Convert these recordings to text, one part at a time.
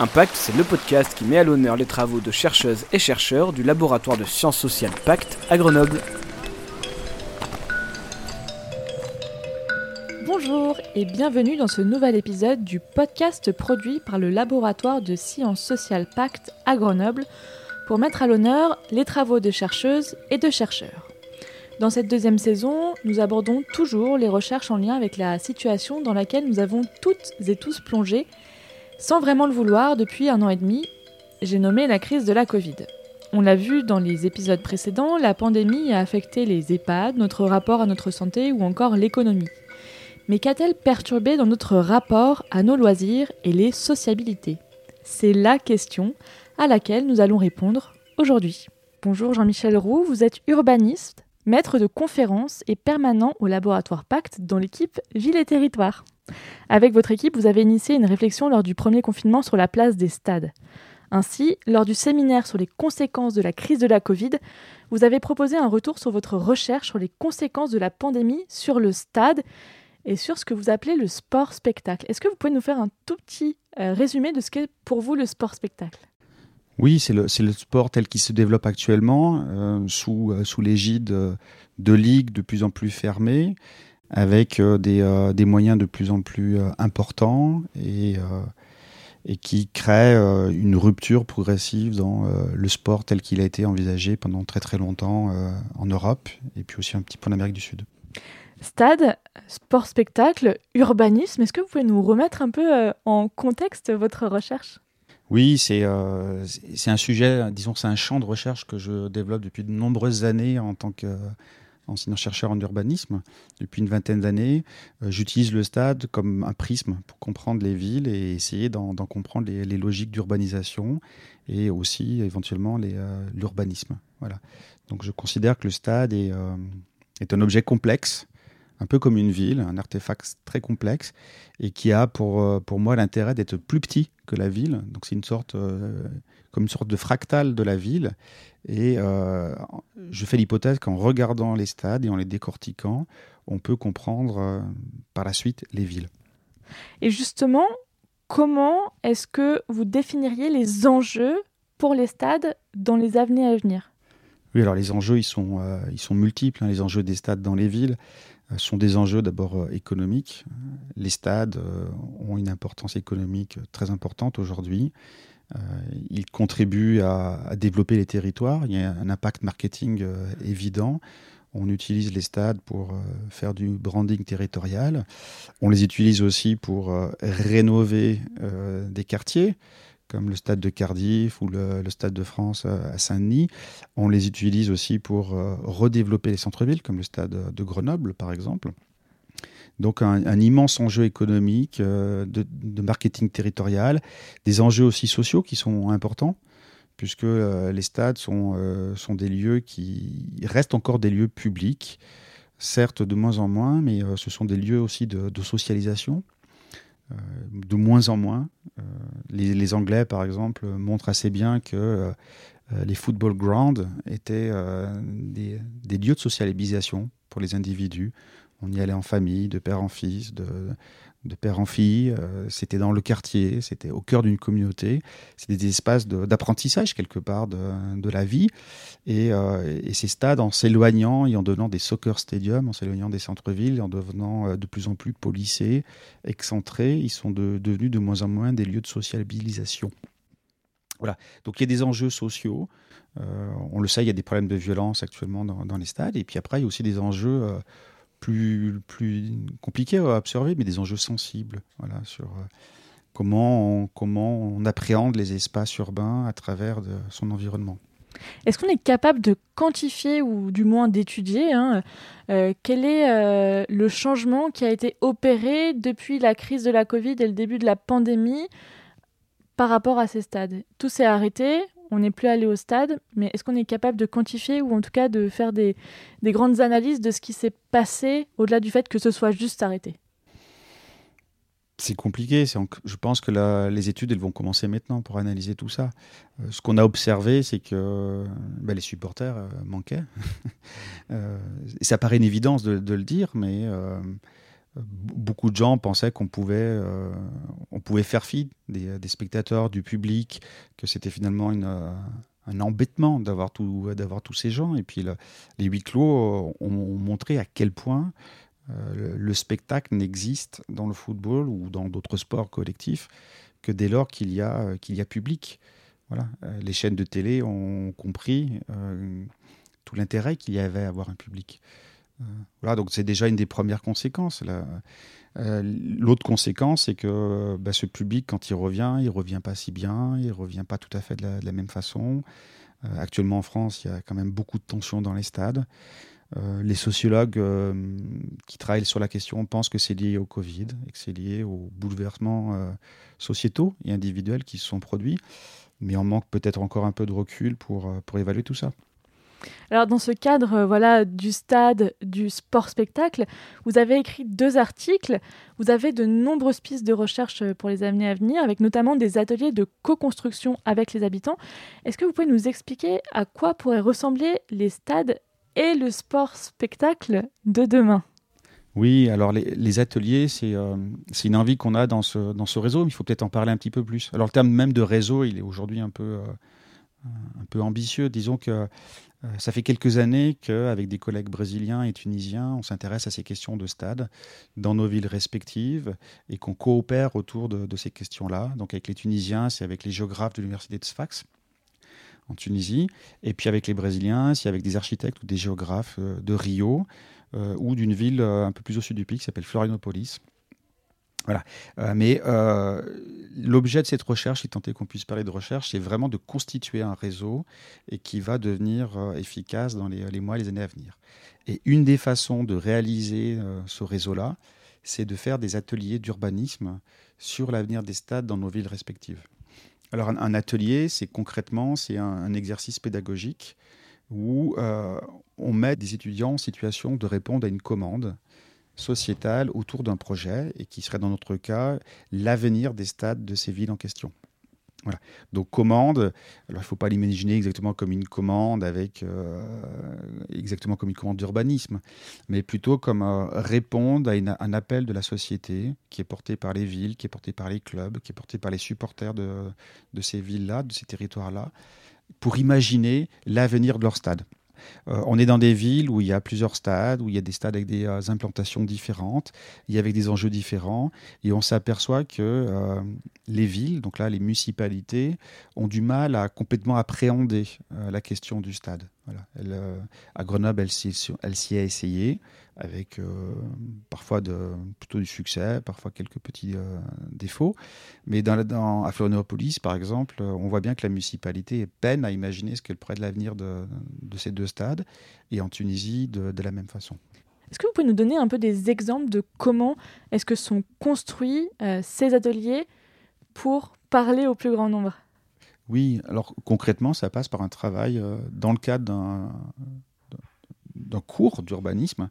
Impact, c'est le podcast qui met à l'honneur les travaux de chercheuses et chercheurs du laboratoire de sciences sociales Pacte à Grenoble. Bonjour et bienvenue dans ce nouvel épisode du podcast produit par le laboratoire de sciences sociales Pacte à Grenoble pour mettre à l'honneur les travaux de chercheuses et de chercheurs. Dans cette deuxième saison, nous abordons toujours les recherches en lien avec la situation dans laquelle nous avons toutes et tous plongé sans vraiment le vouloir depuis un an et demi, j'ai nommé la crise de la Covid. On l'a vu dans les épisodes précédents, la pandémie a affecté les EHPAD, notre rapport à notre santé ou encore l'économie. Mais qu'a-t-elle perturbé dans notre rapport à nos loisirs et les sociabilités? C'est la question à laquelle nous allons répondre aujourd'hui. Bonjour Jean-Michel Roux, vous êtes urbaniste, maître de conférences et permanent au laboratoire Pacte dans l'équipe Ville et Territoire. Avec votre équipe, vous avez initié une réflexion lors du premier confinement sur la place des stades. Ainsi, lors du séminaire sur les conséquences de la crise de la Covid, vous avez proposé un retour sur votre recherche sur les conséquences de la pandémie sur le stade et sur ce que vous appelez le sport-spectacle. Est-ce que vous pouvez nous faire un tout petit euh, résumé de ce qu'est pour vous le sport-spectacle Oui, c'est le, sport tel qu'il se développe actuellement, euh, euh, sous l'égide de ligues de plus en plus fermées avec euh, des, euh, des, moyens de plus en plus euh, importants et, et qui crée une rupture progressive dans le sport tel qu'il a été envisagé pendant très très longtemps en Europe et puis aussi un petit peu en Amérique du Sud. Stade, sport spectacle, urbanisme, est-ce que vous pouvez nous remettre un peu en contexte votre recherche? Oui, c'est euh, un sujet, disons, c'est un champ de recherche que je développe depuis de nombreuses années en tant que enseignant-chercheur en urbanisme depuis une vingtaine d'années. Euh, j'utilise le stade comme un prisme pour comprendre les villes et essayer d'en comprendre les, logiques d'urbanisation et aussi éventuellement euh, l'urbanisme. voilà. Donc je considère que le stade est, euh, est un objet complexe un peu comme une ville, un artefact très complexe, et qui a pour, pour moi l'intérêt d'être plus petit que la ville. Donc c'est une sorte, comme une sorte de fractal de la ville, et euh, je fais l'hypothèse qu'en regardant les stades et en les décortiquant, on peut comprendre euh, par la suite les villes. Et justement, comment est-ce que vous définiriez les enjeux pour les stades dans les années à venir? Oui, alors les enjeux, ils sont, euh, ils sont multiples. Hein. Les enjeux des stades dans les villes sont des enjeux d'abord économiques. Les stades ont une importance économique très importante aujourd'hui. Euh, il contribue à, développer les territoires. Il y a un impact marketing euh, évident. On utilise les stades pour euh, faire du branding territorial. On les utilise aussi pour rénover des quartiers comme le stade de Cardiff ou le, stade de France à Saint-Denis. On les utilise aussi pour redévelopper les centres-villes, comme le stade de Grenoble, par exemple. Donc un, immense enjeu économique, euh, de, marketing territorial, des enjeux aussi sociaux qui sont importants, puisque euh, les stades euh, sont des lieux qui restent encore des lieux publics, certes de moins en moins, mais ce sont des lieux aussi de, socialisation. De moins en moins. Les, Anglais, par exemple, montrent assez bien que les football grounds étaient des, des, lieux de socialisation pour les individus, on y allait en famille, de père en fils, de, père en fille. Euh, c'était dans le quartier, c'était au cœur d'une communauté. C'était des espaces d'apprentissage quelque part de, la vie. Euh, et, ces stades, en s'éloignant et en donnant des soccer stadiums, en s'éloignant des centres-villes, en devenant euh, de plus en plus policés, excentrés, ils sont devenus de moins en moins des lieux de sociabilisation. Voilà. Donc il y a des enjeux sociaux. on le sait, il y a des problèmes de violence actuellement dans, les stades. Et puis après, il y a aussi des enjeux plus, plus compliqués à observer, mais des enjeux sensibles voilà, sur euh, comment, on, comment on appréhende les espaces urbains à travers son environnement. Est-ce qu'on est capable de quantifier ou du moins d'étudier hein, euh, quel est euh, le changement qui a été opéré depuis la crise de la Covid et le début de la pandémie par rapport à ces stades? Tout s'est arrêté, on n'est plus allé au stade, mais est-ce qu'on est capable de quantifier ou en tout cas de faire des, grandes analyses de ce qui s'est passé au-delà du fait que ce soit juste arrêté? C'est compliqué. Je pense que les études elles vont commencer maintenant pour analyser tout ça. Euh, ce qu'on a observé, c'est que bah, les supporters euh, manquaient. Euh, ça paraît une évidence de, le dire, mais beaucoup de gens pensaient qu'on pouvait, on pouvait faire fi des, spectateurs, du public, que c'était finalement une, un embêtement d'avoir tous ces gens. Et puis les huis clos ont, montré à quel point le, spectacle n'existe dans le football ou dans d'autres sports collectifs que dès lors qu'il y a qu'il y a public. Voilà, les chaînes de télé ont compris tout l'intérêt qu'il y avait à avoir un public. Euh, voilà, donc c'est déjà une des premières conséquences. Euh, l'autre conséquence, c'est que bah, ce public, quand il revient, il revient pas si bien, il revient pas tout à fait de la, même façon. Euh, actuellement en France, il y a quand même beaucoup de tensions dans les stades. les sociologues qui travaillent sur la question pensent que c'est lié au Covid et que c'est lié aux bouleversements sociétaux et individuels qui se sont produits. Mais on manque peut-être encore un peu de recul pour, pour évaluer tout ça. Alors dans ce cadre euh, voilà du stade du sport spectacle, vous avez écrit deux articles, vous avez de nombreuses pistes de recherche euh, pour les années à venir avec notamment des ateliers de co-construction avec les habitants. Est-ce que vous pouvez nous expliquer à quoi pourraient ressembler les stades et le sport spectacle de demain? Oui, alors les, ateliers, euh, c'est une envie qu'on a dans ce, dans ce réseau, mais il faut peut-être en parler un petit peu plus. Alors le terme même de réseau, il est aujourd'hui un peu, un peu ambitieux. Disons que euh, ça fait quelques années qu'avec des collègues brésiliens et tunisiens, on s'intéresse à ces questions de stade dans nos villes respectives et qu'on coopère autour de, ces questions-là. Donc avec les Tunisiens, c'est avec les géographes de l'université de Sfax en Tunisie, et puis avec les Brésiliens, c'est avec des architectes ou des géographes euh, de Rio euh, ou d'une ville un peu plus au sud du pays qui s'appelle Florianopolis. Voilà. Euh, mais euh, l'objet de cette recherche, si tant qu'on puisse parler de recherche, c'est vraiment de constituer un réseau et qui va devenir euh, efficace dans les, mois et les années à venir. Et une des façons de réaliser ce réseau-là, c'est de faire des ateliers d'urbanisme sur l'avenir des stades dans nos villes respectives. Alors un, atelier, c'est concrètement, c'est un, exercice pédagogique où on met des étudiants en situation de répondre à une commande sociétale autour d'un projet et qui serait dans notre cas l'avenir des stades de ces villes en question. Voilà. Donc commande, alors il ne faut pas l'imaginer exactement comme une commande avec euh, exactement comme une commande d'urbanisme, mais plutôt comme euh, répondre à un appel de la société qui est porté par les villes, qui est porté par les clubs, qui est porté par les supporters de, de ces villes-là, de ces territoires-là, pour imaginer l'avenir de leur stade. Euh, on est dans des villes où il y a plusieurs stades, où il y a des stades avec des euh, implantations différentes, a avec des enjeux différents, et on s'aperçoit que euh, les villes, donc là les municipalités, ont du mal à complètement appréhender la question du stade. À Grenoble, elle s'y est essayée avec euh, parfois de, plutôt du succès, parfois quelques petits euh, défauts. Mais dans, dans, à Florianopolis, par exemple, on voit bien que la municipalité peine à imaginer ce qu'elle pourrait être l'avenir de, de, ces deux stades, et en Tunisie de, de la même façon. Est-ce que vous pouvez nous donner un peu des exemples de comment est-ce que sont construits euh, ces ateliers pour parler au plus grand nombre? Oui, alors concrètement, ça passe par un travail dans le cadre d'un cours d'urbanisme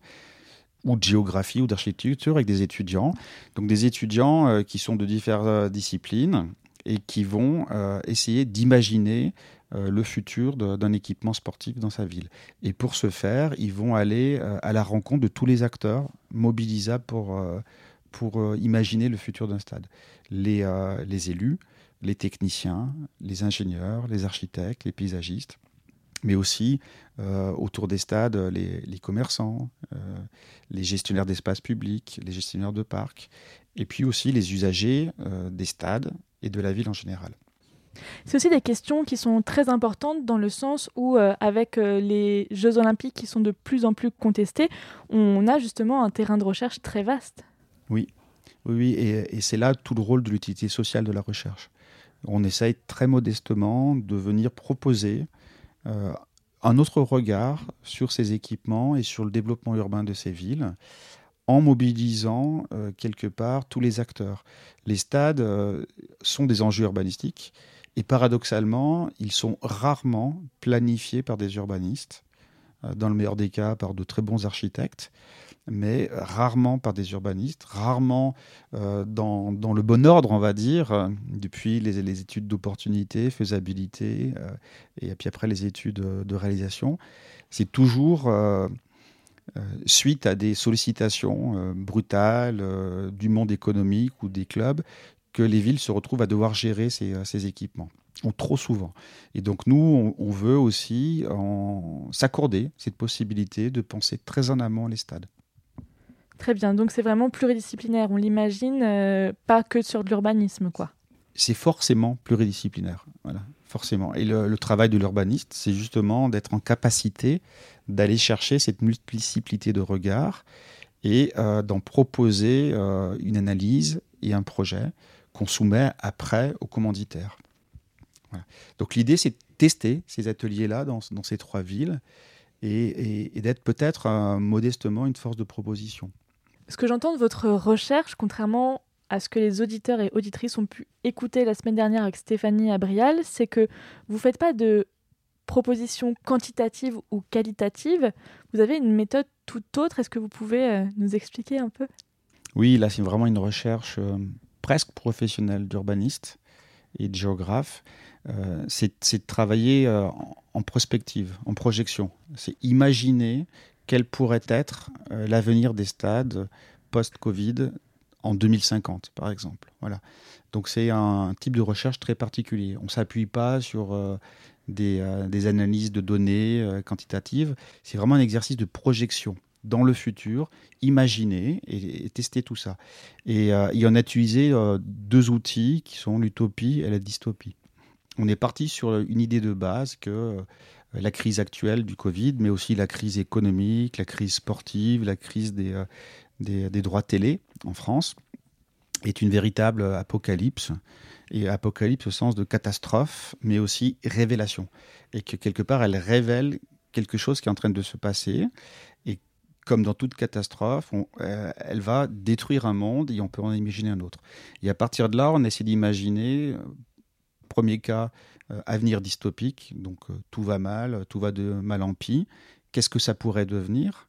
ou de géographie ou d'architecture avec des étudiants. Donc des étudiants euh, qui sont de différentes euh, disciplines et qui vont euh, essayer d'imaginer le futur d'un équipement sportif dans sa ville. Et pour ce faire, ils vont aller à la rencontre de tous les acteurs mobilisables pour, imaginer le futur d'un stade. Les élus, les techniciens, les ingénieurs, les architectes, les paysagistes mais aussi euh, autour des stades, les, commerçants, euh, les gestionnaires d'espaces publics, les gestionnaires de parcs, et puis aussi les usagers euh, des stades et de la ville en général. C'est aussi des questions qui sont très importantes dans le sens où, avec les Jeux olympiques qui sont de plus en plus contestés, on a justement un terrain de recherche très vaste. Oui, oui, et, et c'est là tout le rôle de l'utilité sociale de la recherche. On essaye très modestement de venir proposer euh, un autre regard sur ces équipements et sur le développement urbain de ces villes en mobilisant euh, quelque part tous les acteurs. Les stades euh, sont des enjeux urbanistiques et paradoxalement, ils sont rarement planifiés par des urbanistes, dans le meilleur des cas par de très bons architectes mais rarement par des urbanistes, rarement euh, dans, le bon ordre, on va dire, depuis les, études d'opportunité, faisabilité, euh, et puis après les études de réalisation. C'est toujours euh, suite à des sollicitations brutales du monde économique ou des clubs que les villes se retrouvent à devoir gérer ces, équipements trop souvent. Et donc nous, on, veut aussi s'accorder cette possibilité de penser très en amont les stades. Très bien, donc c'est vraiment pluridisciplinaire, on l'imagine, pas que sur de l'urbanisme, quoi. C'est forcément pluridisciplinaire, voilà forcément. Et le, travail de l'urbaniste, c'est justement d'être en capacité d'aller chercher cette multiplicité de regards et euh, d'en proposer euh, une analyse et un projet qu'on soumet après au Donc l'idée, c'est de tester ces ateliers-là dans, ces trois villes et, d'être peut-être euh, modestement une force de proposition. Ce que j'entends de votre recherche, contrairement à ce que les auditeurs et auditrices ont pu écouter la semaine dernière avec Stéphanie Abrial, c'est que vous ne faites pas de propositions quantitatives ou qualitatives, vous avez une méthode tout autre. Est-ce que vous pouvez euh, nous expliquer un peu? Oui, là c'est vraiment une recherche euh, presque professionnelle d'urbaniste et de géographe. Euh, c'est de travailler en prospective, en projection. C'est imaginer quel pourrait être l'avenir des stades post-Covid en 2050, par exemple. Voilà. Donc c'est un type de recherche très particulier. On ne s'appuie pas sur euh, euh, des, analyses de données euh, quantitatives. C'est vraiment un exercice de projection dans le futur, imaginer et, tester tout ça. Et il en a utilisé deux outils qui sont l'utopie et la dystopie. On est parti sur une idée de base que la crise actuelle du Covid, mais aussi la crise économique, la crise sportive, la crise des, des, droits télé en France est une véritable apocalypse. Et apocalypse au sens de catastrophe, mais aussi révélation. Et que quelque part, elle révèle quelque chose qui est en train de se passer. Et comme dans toute catastrophe, euh, elle va détruire un monde et on peut en imaginer un autre. Et à partir de là, on essaie d'imaginer, euh, premier cas, euh, avenir dystopique, donc tout va mal, tout va de mal en pis. Qu'est-ce que ça pourrait devenir?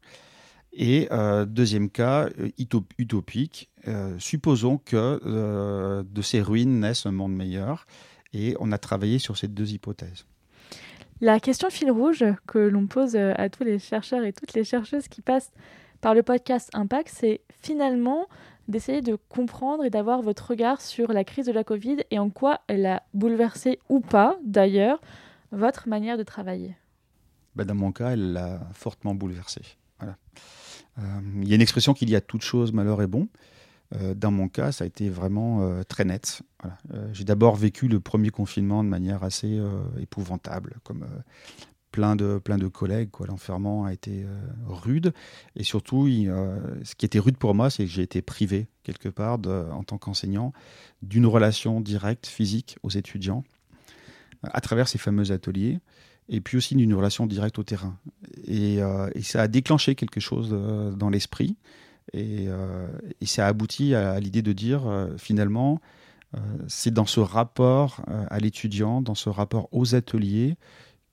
Et euh, deuxième cas, euh, utopique, euh, supposons que de ces ruines naisse un monde meilleur. Et on a travaillé sur ces deux hypothèses. La question fil rouge que l'on pose à tous les chercheurs et toutes les chercheuses qui passent par le podcast Impact, c'est finalement d'essayer de comprendre et d'avoir votre regard sur la crise de la Covid et en quoi elle a bouleversé ou pas, d'ailleurs, votre manière de travailler. Ben dans mon cas, elle l'a fortement bouleversé. Voilà. Euh, il y a une expression qu'il y a toute chose, malheur est bon. Euh, dans mon cas, ça a été vraiment euh, très net. J'ai d'abord vécu le premier confinement de manière assez épouvantable, comme plein de, plein de collègues. L'enfermement a été rude. Et surtout, ce qui était rude pour moi, c'est que j'ai été privé, quelque part, en tant qu'enseignant, d'une relation directe, physique aux étudiants, à travers ces fameux ateliers et puis aussi d'une relation directe au terrain. Et, euh, ça a déclenché quelque chose euh, dans l'esprit, euh, et, ça a abouti à, l'idée de dire, finalement, c'est dans ce rapport à l'étudiant, dans ce rapport aux ateliers,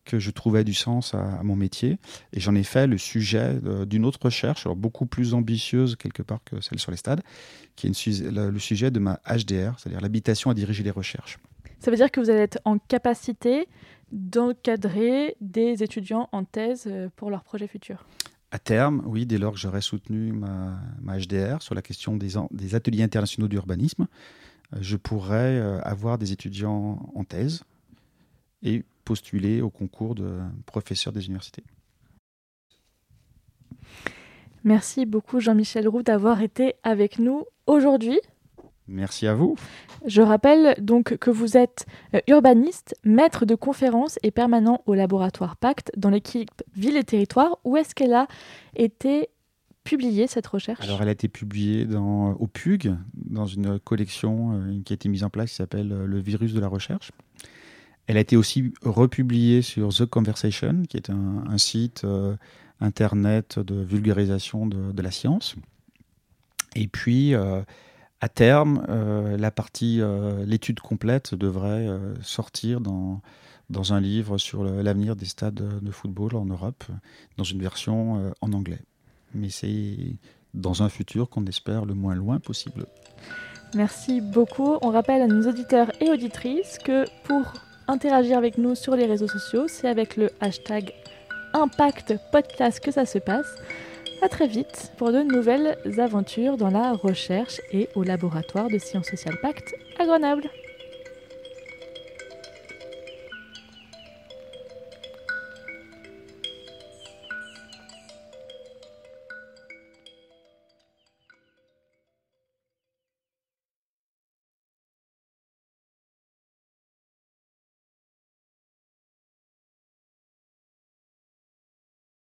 que je trouvais du sens à, mon métier. Et j'en ai fait le sujet d'une autre recherche, beaucoup plus ambitieuse quelque part que celle sur les stades, qui est le sujet de ma HDR, c'est-à-dire l'habitation à diriger les recherches. Ça veut dire que vous allez être en capacité d'encadrer des étudiants en thèse euh, pour leurs projets futurs à terme, oui, dès lors que j'aurai soutenu ma, HDR sur la question des, des ateliers internationaux d'urbanisme, euh, je pourrais euh, avoir des étudiants en thèse et postuler au concours de professeur des universités. Merci beaucoup Jean-Michel Roux d'avoir été avec nous aujourd'hui. Merci à vous. Je rappelle donc que vous êtes euh, urbaniste, maître de conférences et permanent au laboratoire Pacte dans l'équipe Ville et Territoire. Où est-ce qu'elle a été publiée cette recherche? Alors elle a été publiée dans, au PUG, dans une collection euh, qui a été mise en place qui s'appelle euh, Le virus de la recherche. Elle a été aussi republiée sur The Conversation, qui est un, site internet de vulgarisation de, la science. Et puis, à terme, euh, la partie, euh, l'étude complète devrait euh, sortir dans, dans un livre sur l'avenir des stades de football en Europe, dans une version en anglais. Mais c'est dans un futur qu'on espère le moins loin possible. Merci beaucoup. On rappelle à nos auditeurs et auditrices que pour interagir avec nous sur les réseaux sociaux, c'est avec le hashtag Impact Podcast que ça se passe. À très vite pour de nouvelles aventures dans la recherche et au laboratoire de Sciences Sociales Pacte à Grenoble.